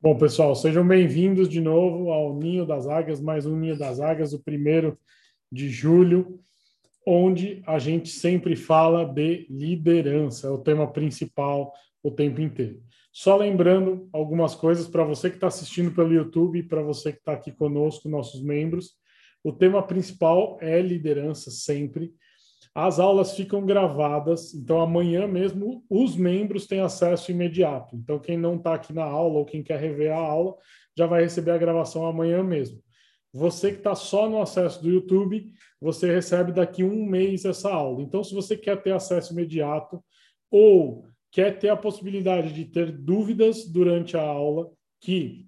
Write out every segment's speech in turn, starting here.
Bom, pessoal, sejam bem-vindos de novo ao Ninho das Águias, mais um Ninho das Águias, o primeiro de julho, onde a gente sempre fala de liderança, é o tema principal o tempo inteiro. Só lembrando algumas coisas para você que está assistindo pelo YouTube para você que está aqui conosco, nossos membros. O tema principal é liderança sempre. As aulas ficam gravadas, então amanhã mesmo os membros têm acesso imediato. Então, quem não está aqui na aula ou quem quer rever a aula já vai receber a gravação amanhã mesmo. Você que está só no acesso do YouTube, você recebe daqui um mês essa aula. Então, se você quer ter acesso imediato ou quer ter a possibilidade de ter dúvidas durante a aula, que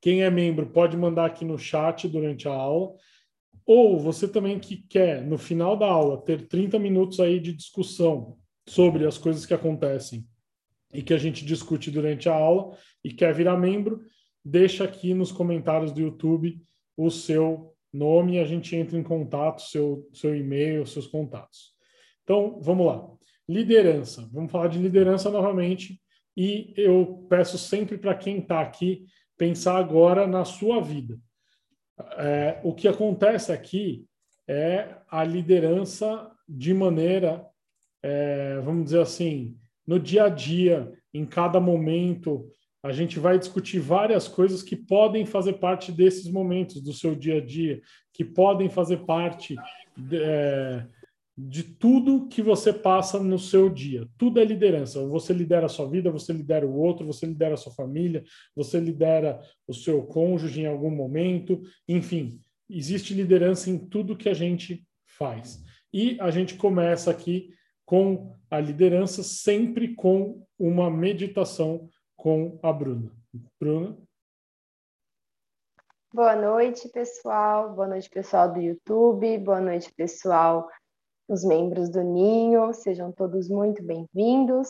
quem é membro pode mandar aqui no chat durante a aula. Ou você também que quer, no final da aula, ter 30 minutos aí de discussão sobre as coisas que acontecem e que a gente discute durante a aula e quer virar membro, deixa aqui nos comentários do YouTube o seu nome e a gente entra em contato, seu, seu e-mail, seus contatos. Então, vamos lá. Liderança. Vamos falar de liderança novamente e eu peço sempre para quem está aqui pensar agora na sua vida. É, o que acontece aqui é a liderança de maneira, é, vamos dizer assim, no dia a dia, em cada momento, a gente vai discutir várias coisas que podem fazer parte desses momentos do seu dia a dia, que podem fazer parte é, de tudo que você passa no seu dia. Tudo é liderança. Você lidera a sua vida, você lidera o outro, você lidera a sua família, você lidera o seu cônjuge em algum momento. Enfim, existe liderança em tudo que a gente faz. E a gente começa aqui com a liderança, sempre com uma meditação com a Bruna. Bruna? Boa noite, pessoal. Boa noite, pessoal do YouTube. Boa noite, pessoal os membros do Ninho, sejam todos muito bem-vindos.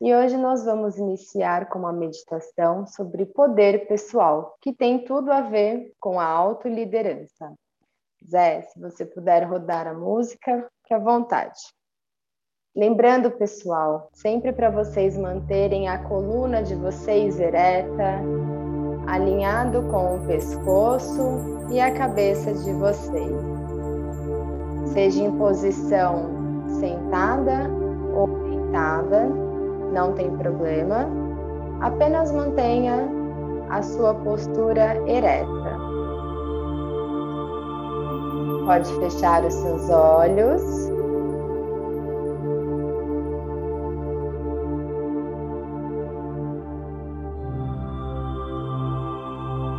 E hoje nós vamos iniciar com uma meditação sobre poder pessoal, que tem tudo a ver com a autoliderança. Zé, se você puder rodar a música, fique à vontade. Lembrando, pessoal, sempre para vocês manterem a coluna de vocês ereta, alinhado com o pescoço e a cabeça de vocês seja em posição sentada ou deitada, não tem problema. Apenas mantenha a sua postura ereta. Pode fechar os seus olhos.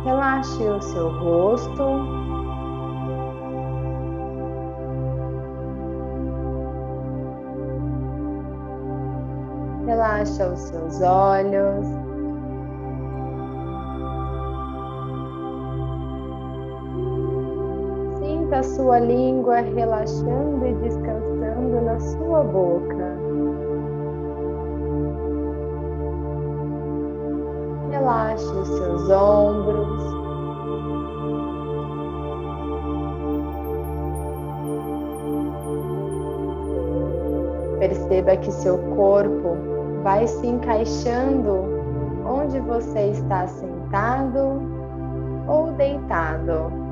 Relaxe o seu rosto Relaxa os seus olhos. Sinta a sua língua relaxando e descansando na sua boca. Relaxe os seus ombros. Perceba que seu corpo vai se encaixando onde você está sentado ou deitado.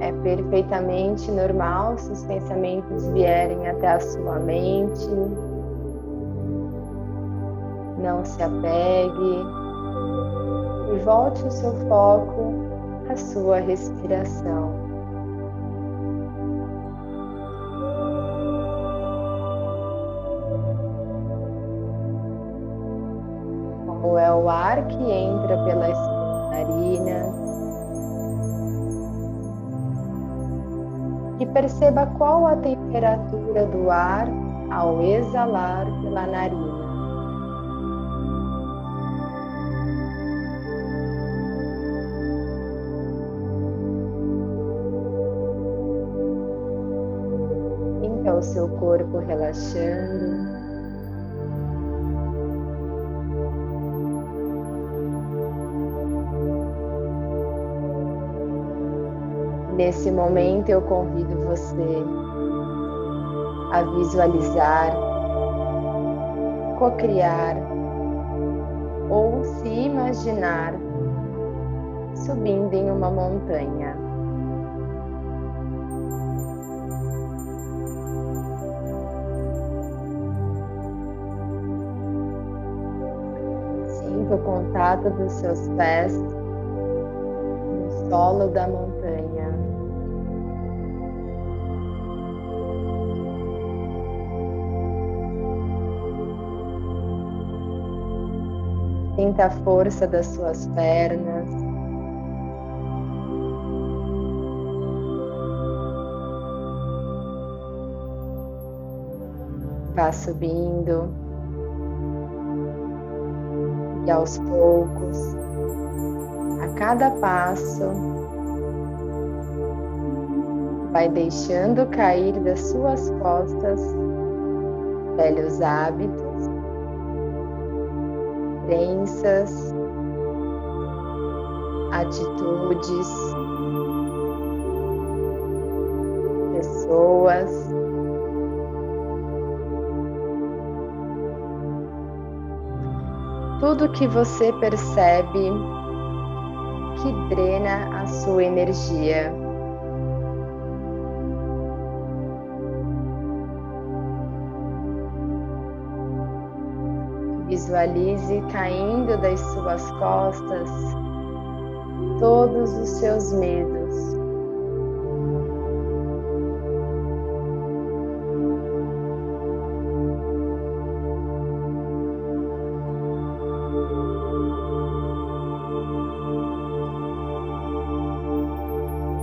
É perfeitamente normal se os pensamentos vierem até a sua mente. Não se apegue e volte o seu foco sua respiração. Como é o ar que entra pelas narinas. E perceba qual a temperatura do ar ao exalar pela narina. O seu corpo relaxando. Nesse momento eu convido você a visualizar, cocriar ou se imaginar subindo em uma montanha. Contato dos seus pés no solo da montanha. Sinta a força das suas pernas. vá subindo e aos poucos, a cada passo, vai deixando cair das suas costas velhos hábitos, crenças, atitudes, pessoas tudo que você percebe que drena a sua energia. Visualize caindo das suas costas todos os seus medos.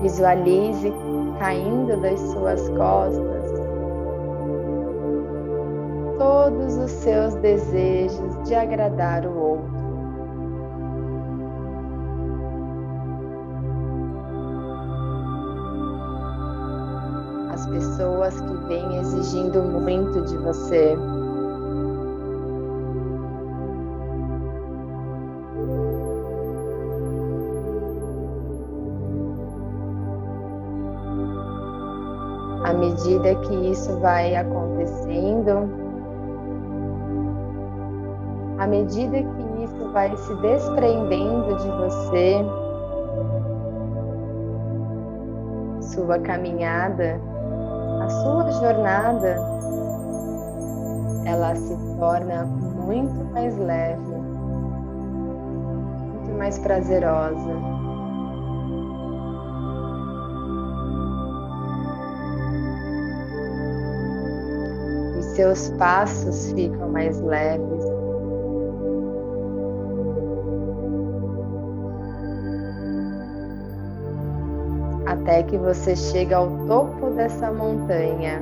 Visualize caindo das suas costas todos os seus desejos de agradar o outro. As pessoas que vêm exigindo muito de você. Medida que isso vai acontecendo, à medida que isso vai se desprendendo de você, sua caminhada, a sua jornada, ela se torna muito mais leve, muito mais prazerosa. Seus passos ficam mais leves. Até que você chega ao topo dessa montanha.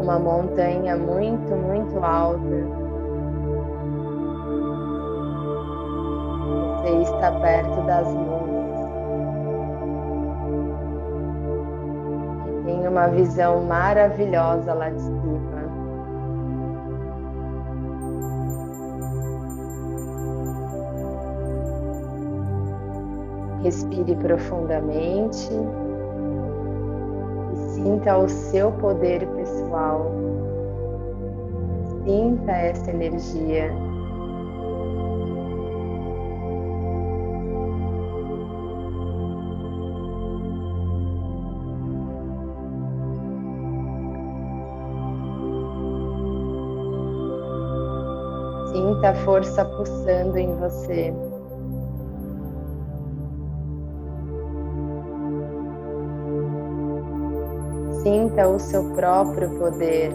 Uma montanha muito, muito alta. Você está perto das nuvens. Uma visão maravilhosa lá de cima. Respire profundamente e sinta o seu poder pessoal. Sinta essa energia. Sinta a força pulsando em você. Sinta o seu próprio poder.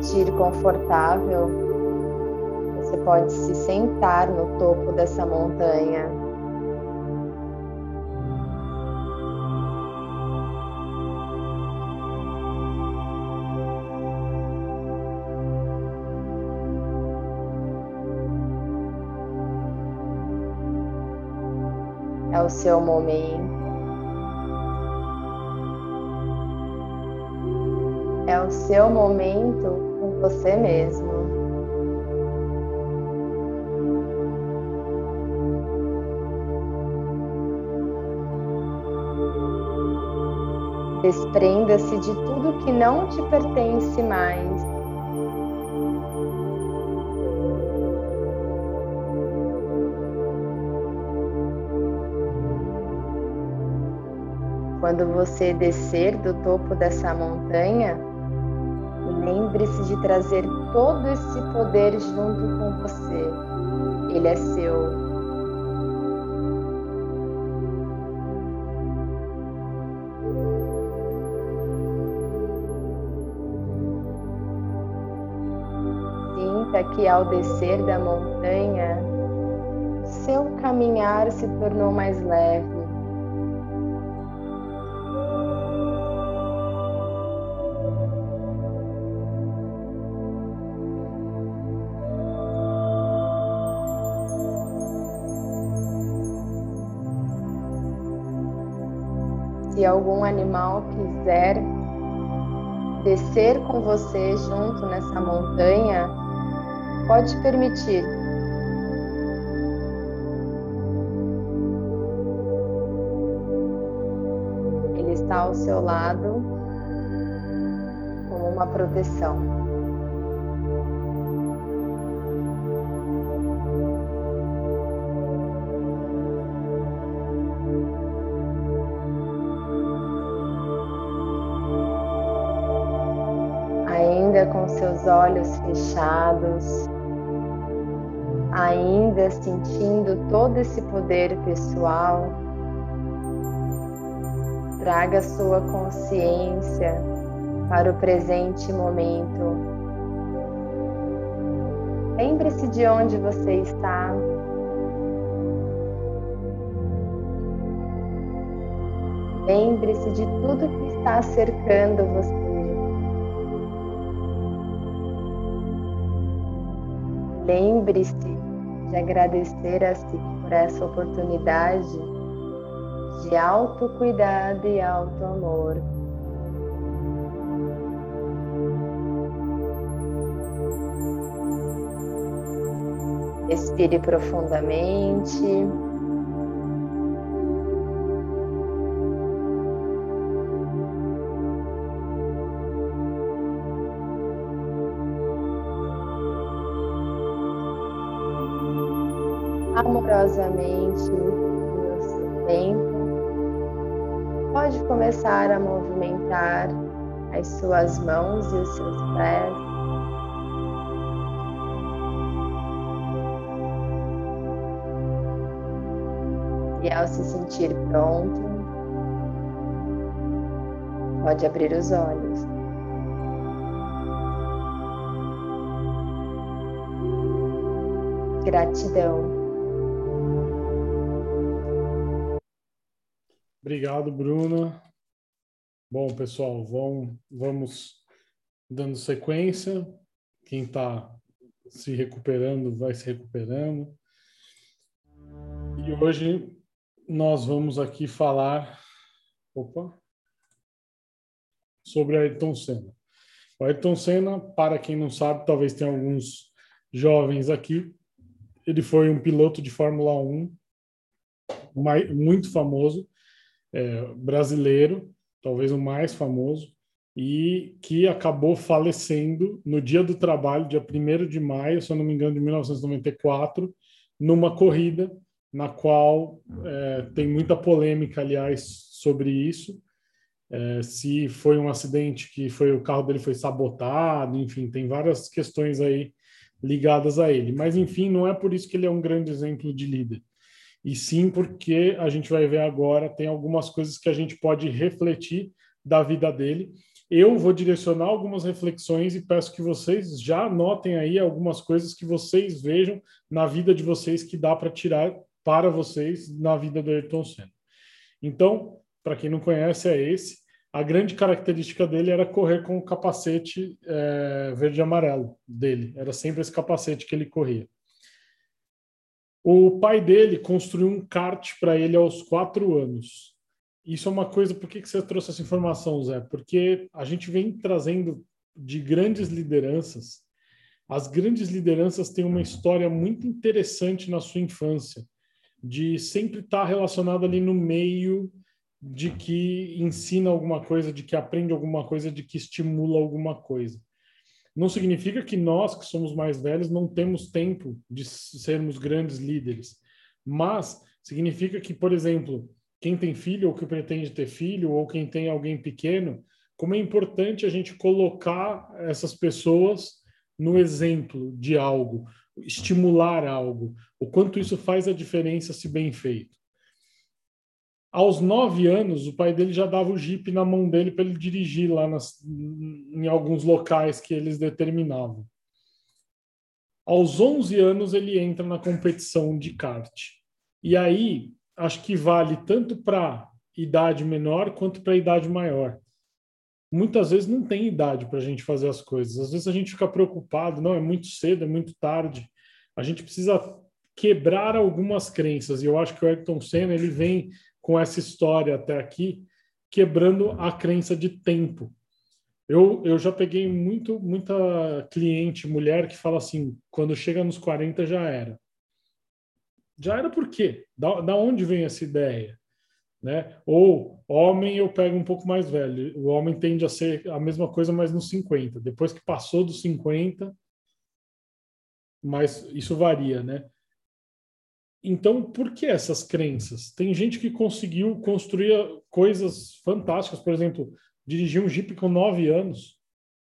Sentir confortável, você pode se sentar no topo dessa montanha. É o seu momento. É o seu momento com você mesmo. Desprenda-se de tudo que não te pertence mais. Quando você descer do topo dessa montanha, lembre-se de trazer todo esse poder junto com você. Ele é seu. que ao descer da montanha, seu caminhar se tornou mais leve. Se algum animal quiser descer com você junto nessa montanha, Pode permitir. Ele está ao seu lado como uma proteção. Olhos fechados, ainda sentindo todo esse poder pessoal, traga sua consciência para o presente momento. Lembre-se de onde você está. Lembre-se de tudo que está cercando você. Lembre-se de agradecer a si por essa oportunidade de autocuidado e auto-amor. Respire profundamente. Amorosamente no seu tempo. Pode começar a movimentar as suas mãos e os seus pés. E ao se sentir pronto, pode abrir os olhos. Gratidão. Obrigado, Bruna. Bom, pessoal, vamos, vamos dando sequência. Quem está se recuperando vai se recuperando. E hoje nós vamos aqui falar opa, sobre Ayrton Senna. O Ayrton Senna, para quem não sabe, talvez tenha alguns jovens aqui, ele foi um piloto de Fórmula 1 muito famoso é, brasileiro, talvez o mais famoso, e que acabou falecendo no dia do trabalho, dia 1 de maio, se eu não me engano, de 1994, numa corrida na qual é, tem muita polêmica, aliás, sobre isso. É, se foi um acidente que foi o carro dele foi sabotado, enfim, tem várias questões aí ligadas a ele. Mas enfim, não é por isso que ele é um grande exemplo de líder e sim porque a gente vai ver agora, tem algumas coisas que a gente pode refletir da vida dele. Eu vou direcionar algumas reflexões e peço que vocês já anotem aí algumas coisas que vocês vejam na vida de vocês que dá para tirar para vocês na vida do Ayrton Senna. Então, para quem não conhece, é esse. A grande característica dele era correr com o capacete é, verde e amarelo dele. Era sempre esse capacete que ele corria. O pai dele construiu um kart para ele aos quatro anos. Isso é uma coisa. Por que, que você trouxe essa informação, Zé? Porque a gente vem trazendo de grandes lideranças. As grandes lideranças têm uma história muito interessante na sua infância, de sempre estar relacionado ali no meio de que ensina alguma coisa, de que aprende alguma coisa, de que estimula alguma coisa. Não significa que nós, que somos mais velhos, não temos tempo de sermos grandes líderes, mas significa que, por exemplo, quem tem filho ou que pretende ter filho, ou quem tem alguém pequeno, como é importante a gente colocar essas pessoas no exemplo de algo, estimular algo, o quanto isso faz a diferença se bem feito. Aos nove anos, o pai dele já dava o jipe na mão dele para ele dirigir lá nas, em alguns locais que eles determinavam. Aos onze anos, ele entra na competição de kart. E aí, acho que vale tanto para idade menor quanto para idade maior. Muitas vezes não tem idade para a gente fazer as coisas. Às vezes a gente fica preocupado, não, é muito cedo, é muito tarde. A gente precisa quebrar algumas crenças. E eu acho que o Ayrton Senna ele vem com essa história até aqui, quebrando a crença de tempo. Eu, eu já peguei muito, muita cliente, mulher, que fala assim: quando chega nos 40 já era. Já era por quê? Da, da onde vem essa ideia? Né? Ou homem eu pego um pouco mais velho. O homem tende a ser a mesma coisa, mas nos 50. Depois que passou dos 50, mas isso varia, né? Então, por que essas crenças? Tem gente que conseguiu construir coisas fantásticas, por exemplo, dirigir um Jeep com nove anos,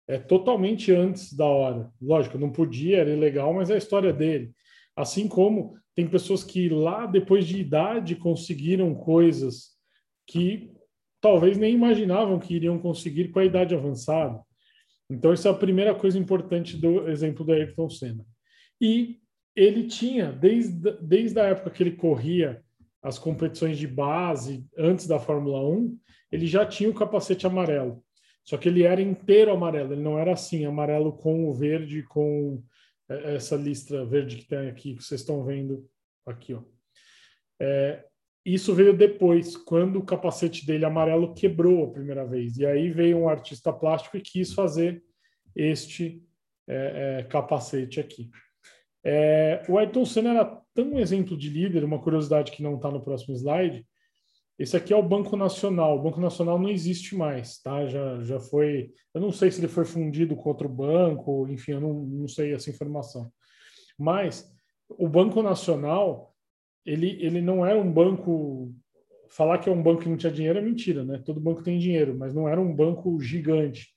é totalmente antes da hora. Lógico, não podia, era ilegal, mas é a história dele. Assim como tem pessoas que lá, depois de idade, conseguiram coisas que talvez nem imaginavam que iriam conseguir com a idade avançada. Então, essa é a primeira coisa importante do exemplo do Ayrton Senna. E ele tinha, desde, desde a época que ele corria as competições de base, antes da Fórmula 1, ele já tinha o capacete amarelo. Só que ele era inteiro amarelo, ele não era assim, amarelo com o verde, com é, essa listra verde que tem aqui, que vocês estão vendo aqui. Ó. É, isso veio depois, quando o capacete dele amarelo quebrou a primeira vez. E aí veio um artista plástico e quis fazer este é, é capacete aqui. É, o Ayrton Senna era tão exemplo de líder, uma curiosidade que não está no próximo slide. Esse aqui é o Banco Nacional. O Banco Nacional não existe mais, tá? Já, já foi. Eu não sei se ele foi fundido com outro banco, enfim, eu não, não sei essa informação. Mas o Banco Nacional, ele, ele não era um banco. Falar que é um banco que não tinha dinheiro é mentira, né? Todo banco tem dinheiro, mas não era um banco gigante.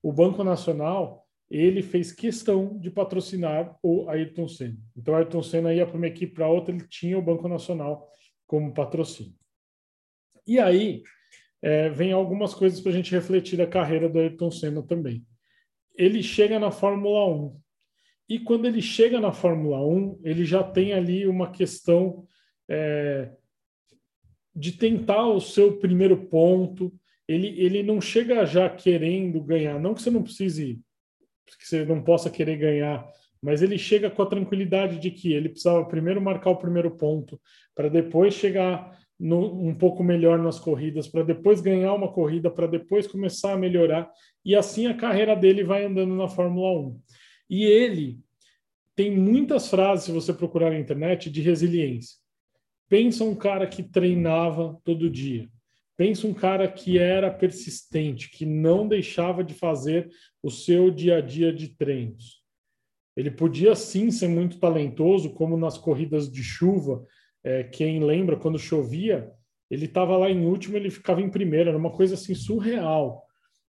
O Banco Nacional ele fez questão de patrocinar o Ayrton Senna. Então, Ayrton Senna ia para uma equipe para outra, ele tinha o Banco Nacional como patrocínio. E aí, é, vem algumas coisas para a gente refletir a carreira do Ayrton Senna também. Ele chega na Fórmula 1. E quando ele chega na Fórmula 1, ele já tem ali uma questão é, de tentar o seu primeiro ponto. Ele, ele não chega já querendo ganhar. Não que você não precise que você não possa querer ganhar, mas ele chega com a tranquilidade de que ele precisava primeiro marcar o primeiro ponto, para depois chegar no, um pouco melhor nas corridas, para depois ganhar uma corrida, para depois começar a melhorar, e assim a carreira dele vai andando na Fórmula 1. E ele tem muitas frases, se você procurar na internet, de resiliência. Pensa um cara que treinava todo dia. Pensa um cara que era persistente, que não deixava de fazer o seu dia a dia de treinos. Ele podia sim ser muito talentoso, como nas corridas de chuva. É, quem lembra, quando chovia, ele estava lá em último, ele ficava em primeiro. Era uma coisa assim surreal,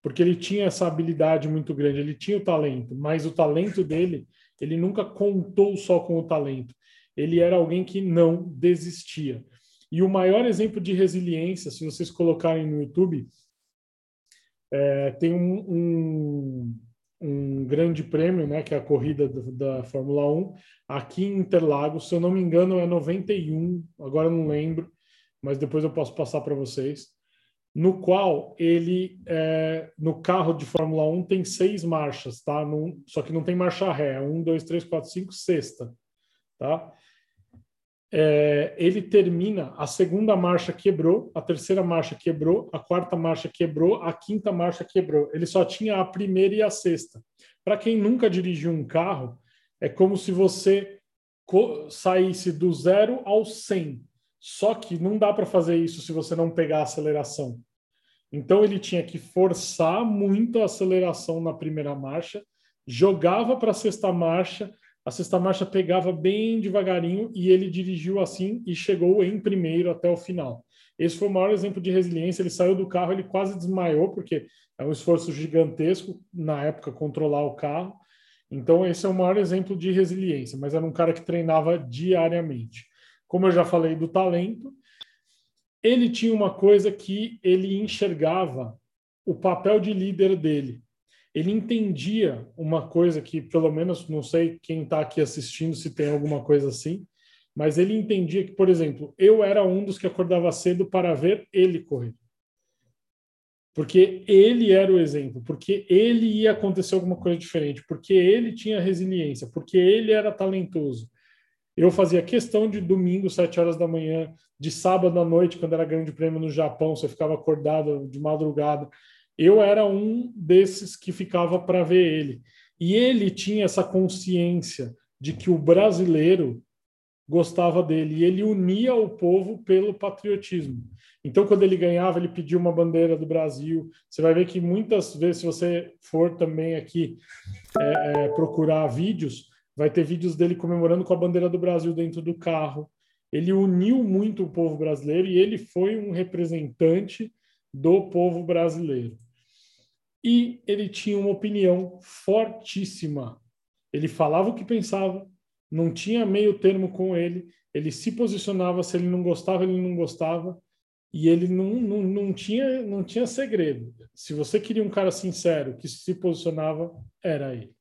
porque ele tinha essa habilidade muito grande, ele tinha o talento, mas o talento dele, ele nunca contou só com o talento. Ele era alguém que não desistia. E o maior exemplo de resiliência, se vocês colocarem no YouTube, é, tem um, um, um, grande prêmio, né, que é a corrida da, da Fórmula 1, aqui em Interlagos, se eu não me engano é 91, agora não lembro, mas depois eu posso passar para vocês, no qual ele, é, no carro de Fórmula 1 tem seis marchas, tá? Só que não tem marcha ré, é um, dois, três, quatro, cinco, sexta, tá? É, ele termina, a segunda marcha quebrou, a terceira marcha quebrou, a quarta marcha quebrou, a quinta marcha quebrou. Ele só tinha a primeira e a sexta. Para quem nunca dirigiu um carro, é como se você saísse do zero ao 100. Só que não dá para fazer isso se você não pegar a aceleração. Então ele tinha que forçar muito a aceleração na primeira marcha, jogava para a sexta marcha, a sexta marcha pegava bem devagarinho e ele dirigiu assim e chegou em primeiro até o final. Esse foi o maior exemplo de resiliência. Ele saiu do carro, ele quase desmaiou, porque é um esforço gigantesco na época controlar o carro. Então, esse é o maior exemplo de resiliência, mas era um cara que treinava diariamente. Como eu já falei do talento, ele tinha uma coisa que ele enxergava o papel de líder dele ele entendia uma coisa que, pelo menos, não sei quem está aqui assistindo se tem alguma coisa assim, mas ele entendia que, por exemplo, eu era um dos que acordava cedo para ver ele correr. Porque ele era o exemplo, porque ele ia acontecer alguma coisa diferente, porque ele tinha resiliência, porque ele era talentoso. Eu fazia questão de domingo, sete horas da manhã, de sábado à noite, quando era grande prêmio no Japão, você ficava acordado de madrugada eu era um desses que ficava para ver ele. E ele tinha essa consciência de que o brasileiro gostava dele e ele unia o povo pelo patriotismo. Então, quando ele ganhava, ele pediu uma bandeira do Brasil. Você vai ver que muitas vezes, se você for também aqui é, é, procurar vídeos, vai ter vídeos dele comemorando com a bandeira do Brasil dentro do carro. Ele uniu muito o povo brasileiro e ele foi um representante do povo brasileiro e ele tinha uma opinião fortíssima. Ele falava o que pensava, não tinha meio termo com ele, ele se posicionava, se ele não gostava, ele não gostava, e ele não, não, não, tinha, não tinha segredo. Se você queria um cara sincero que se posicionava, era ele.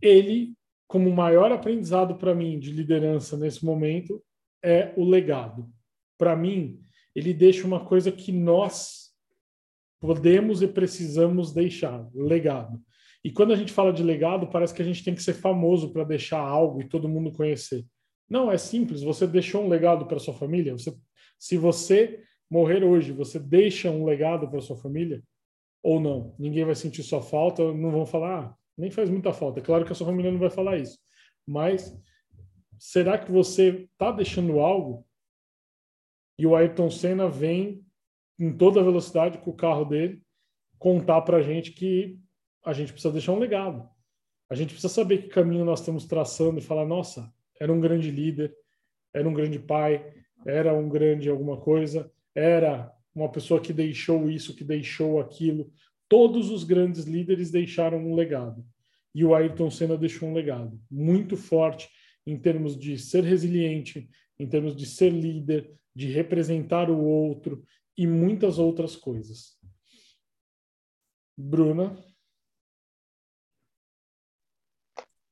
Ele, como maior aprendizado para mim de liderança nesse momento, é o legado. Para mim, ele deixa uma coisa que nós podemos e precisamos deixar legado. E quando a gente fala de legado, parece que a gente tem que ser famoso para deixar algo e todo mundo conhecer. Não, é simples. Você deixou um legado para sua família. Você, se você morrer hoje, você deixa um legado para sua família ou não? Ninguém vai sentir sua falta. Não vão falar, ah, nem faz muita falta. É claro que a sua família não vai falar isso. Mas será que você está deixando algo? E o Ayrton Senna vem em toda velocidade com o carro dele, contar para a gente que a gente precisa deixar um legado. A gente precisa saber que caminho nós estamos traçando e falar: nossa, era um grande líder, era um grande pai, era um grande alguma coisa, era uma pessoa que deixou isso, que deixou aquilo. Todos os grandes líderes deixaram um legado. E o Ayrton Senna deixou um legado muito forte em termos de ser resiliente, em termos de ser líder, de representar o outro, e muitas outras coisas. Bruna?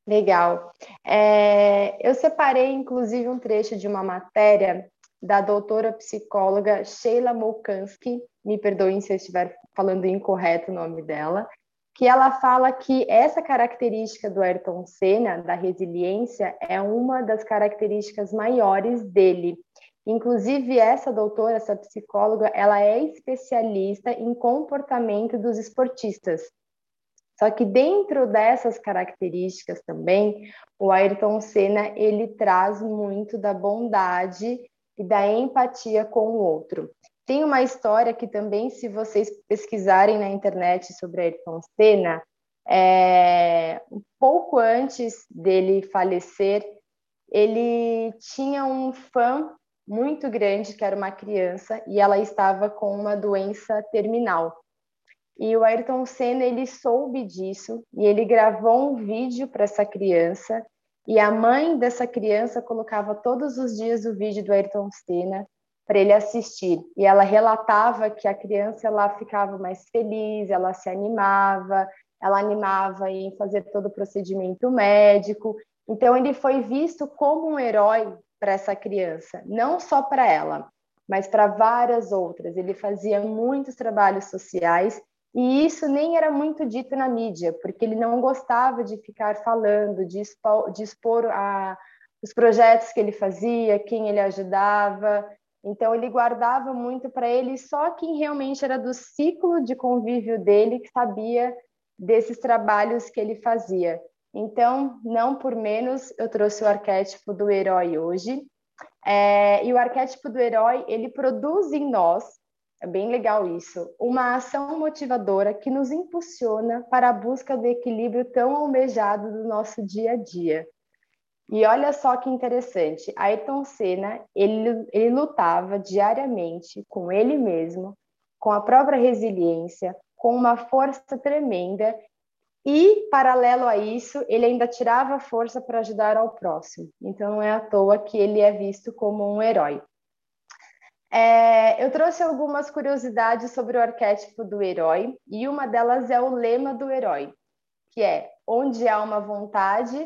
Legal. É, eu separei, inclusive, um trecho de uma matéria da doutora psicóloga Sheila Molkansky, me perdoem se eu estiver falando incorreto o nome dela, que ela fala que essa característica do Ayrton Senna, da resiliência, é uma das características maiores dele. Inclusive, essa doutora, essa psicóloga, ela é especialista em comportamento dos esportistas. Só que dentro dessas características também, o Ayrton Senna, ele traz muito da bondade e da empatia com o outro. Tem uma história que também, se vocês pesquisarem na internet sobre Ayrton Senna, é, pouco antes dele falecer, ele tinha um fã muito grande, que era uma criança, e ela estava com uma doença terminal. E o Ayrton Senna, ele soube disso, e ele gravou um vídeo para essa criança, e a mãe dessa criança colocava todos os dias o vídeo do Ayrton Senna para ele assistir. E ela relatava que a criança ela ficava mais feliz, ela se animava, ela animava em fazer todo o procedimento médico. Então ele foi visto como um herói para essa criança, não só para ela, mas para várias outras. Ele fazia muitos trabalhos sociais E isso nem era muito dito na mídia, porque ele não gostava de ficar falando, de expor, de expor a, os projetos que ele fazia, quem ele ajudava. Então, ele guardava muito para ele só quem realmente era do ciclo de convívio dele que sabia desses trabalhos que ele fazia. Então, não por menos, eu trouxe o arquétipo do herói hoje. É, e o arquétipo do herói, ele produz em nós é bem legal isso. Uma ação motivadora que nos impulsiona para a busca do equilíbrio tão almejado do nosso dia a dia. E olha só que interessante, Ayrton Senna, ele, ele lutava diariamente com ele mesmo, com a própria resiliência, com uma força tremenda e, paralelo a isso, ele ainda tirava força para ajudar ao próximo. Então, não é à toa que ele é visto como um herói. É, eu trouxe algumas curiosidades sobre o arquétipo do herói, e uma delas é o lema do herói, que é: onde há uma vontade,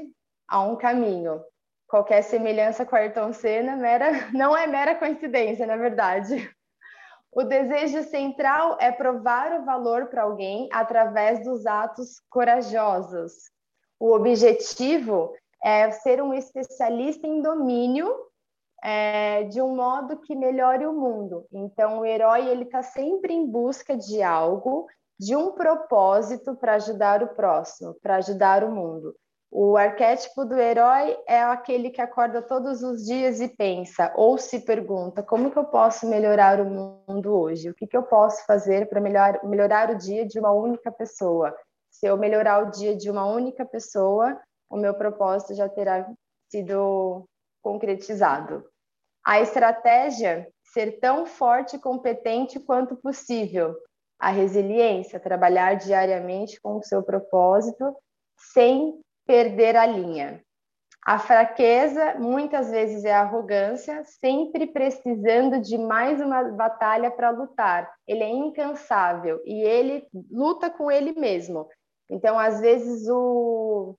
há um caminho. Qualquer semelhança com Ayrton Senna mera, não é mera coincidência, na verdade. O desejo central é provar o valor para alguém através dos atos corajosos. O objetivo é ser um especialista em domínio é, de um modo que melhore o mundo. Então, o herói ele está sempre em busca de algo, de um propósito para ajudar o próximo, para ajudar o mundo. O arquétipo do herói é aquele que acorda todos os dias e pensa, ou se pergunta: como que eu posso melhorar o mundo hoje? O que, que eu posso fazer para melhor, melhorar o dia de uma única pessoa? Se eu melhorar o dia de uma única pessoa, o meu propósito já terá sido concretizado. A estratégia ser tão forte e competente quanto possível. A resiliência, trabalhar diariamente com o seu propósito sem perder a linha. A fraqueza muitas vezes é arrogância, sempre precisando de mais uma batalha para lutar. Ele é incansável e ele luta com ele mesmo. Então, às vezes, o,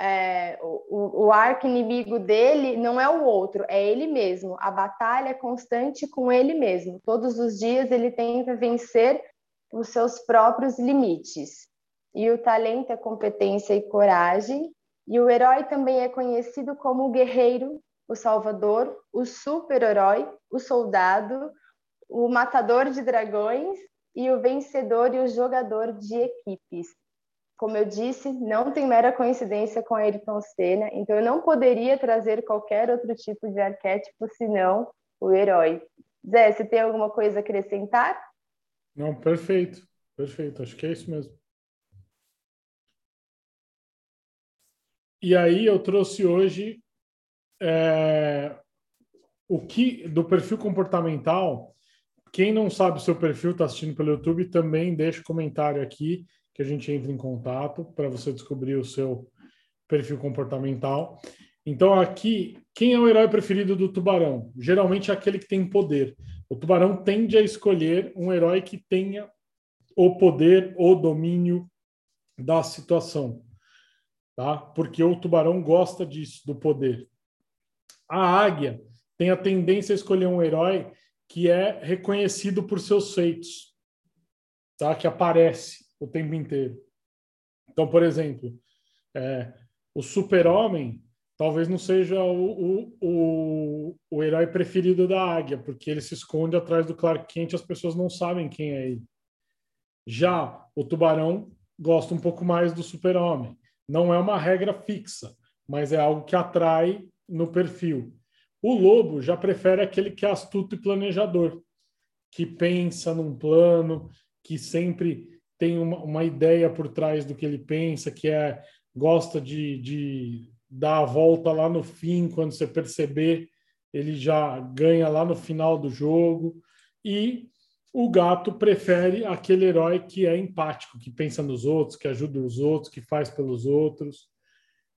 é, o, o arco inimigo dele não é o outro, é ele mesmo. A batalha é constante com ele mesmo. Todos os dias ele tenta vencer os seus próprios limites. E o talento é competência e coragem. E o herói também é conhecido como o guerreiro, o salvador, o super-herói, o soldado, o matador de dragões e o vencedor e o jogador de equipes como eu disse, não tem mera coincidência com Ayrton Senna, então eu não poderia trazer qualquer outro tipo de arquétipo senão o herói. Zé, você tem alguma coisa a acrescentar? Não, perfeito, perfeito, acho que é isso mesmo. E aí eu trouxe hoje é, o que do perfil comportamental. Quem não sabe o seu perfil, está assistindo pelo YouTube, também deixa comentário aqui que a gente entre em contato para você descobrir o seu perfil comportamental. Então, aqui, quem é o herói preferido do tubarão? Geralmente é aquele que tem poder. O tubarão tende a escolher um herói que tenha o poder, o domínio da situação, tá? Porque o tubarão gosta disso, do poder. A águia tem a tendência a escolher um herói que é reconhecido por seus feitos, tá? Que aparece o tempo inteiro. Então, por exemplo, é, o super-homem talvez não seja o, o, o, o, herói preferido da águia, porque ele se esconde atrás do Clark Kent e as pessoas não sabem quem é ele. Já o tubarão gosta um pouco mais do super-homem. Não é uma regra fixa, mas é algo que atrai no perfil. O lobo já prefere aquele que é astuto e planejador, que pensa num plano, que sempre tem uma, uma ideia por trás do que ele pensa, que é gosta de, de dar a volta lá no fim, quando você perceber, ele já ganha lá no final do jogo. E o gato prefere aquele herói que é empático, que pensa nos outros, que ajuda os outros, que faz pelos outros.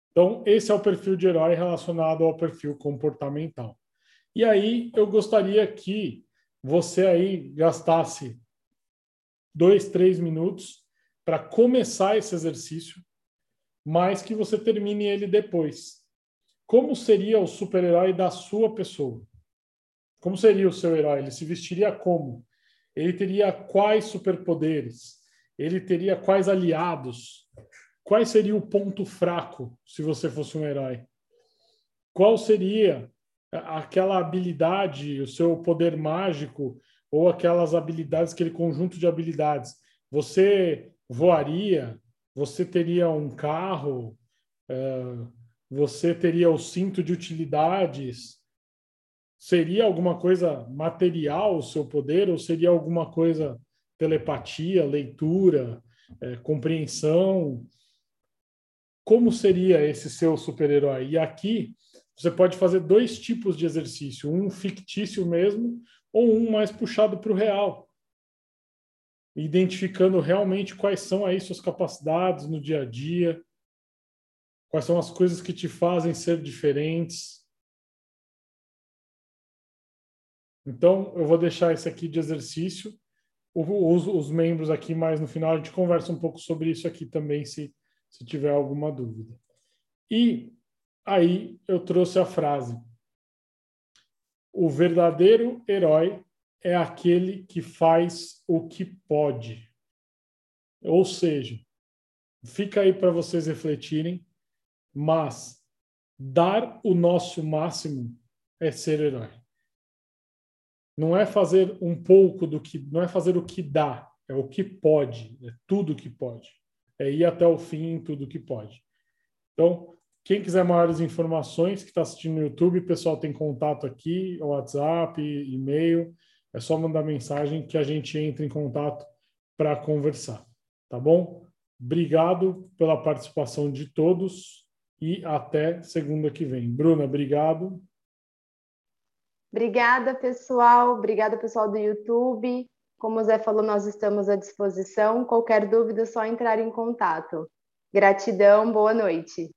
Então, esse é o perfil de herói relacionado ao perfil comportamental. E aí, eu gostaria que você aí gastasse dois, três minutos para começar esse exercício, mas que você termine ele depois. Como seria o super-herói da sua pessoa? Como seria o seu herói? Ele se vestiria como? Ele teria quais superpoderes? Ele teria quais aliados? Qual seria o ponto fraco se você fosse um herói? Qual seria aquela habilidade, o seu poder mágico ou aquelas habilidades, aquele conjunto de habilidades? Você voaria? Você teria um carro? É, você teria o cinto de utilidades? Seria alguma coisa material o seu poder ou seria alguma coisa telepatia, leitura, é, compreensão? Como seria esse seu super-herói? E aqui você pode fazer dois tipos de exercício, um fictício mesmo ou um mais puxado para o real, identificando realmente quais são aí suas capacidades no dia a dia, quais são as coisas que te fazem ser diferentes. Então, eu vou deixar esse aqui de exercício. Os, os membros aqui, mais no final, a gente conversa um pouco sobre isso aqui também, se, se tiver alguma dúvida. E aí eu trouxe a frase: o verdadeiro herói é aquele que faz o que pode. Ou seja, fica aí para vocês refletirem, mas dar o nosso máximo é ser herói. Não é fazer um pouco do que, não é fazer o que dá, é o que pode, é tudo que pode. É ir até o fim tudo que pode. Então, quem quiser maiores informações, que está assistindo no YouTube, pessoal tem contato aqui, WhatsApp, e-mail. É só mandar mensagem que a gente entra em contato para conversar. Tá bom? Obrigado pela participação de todos e até segunda que vem. Bruna, obrigado. Obrigada, pessoal. Obrigada, pessoal do YouTube. Como o Zé falou, nós estamos à disposição. Qualquer dúvida, é só entrar em contato. Gratidão, boa noite.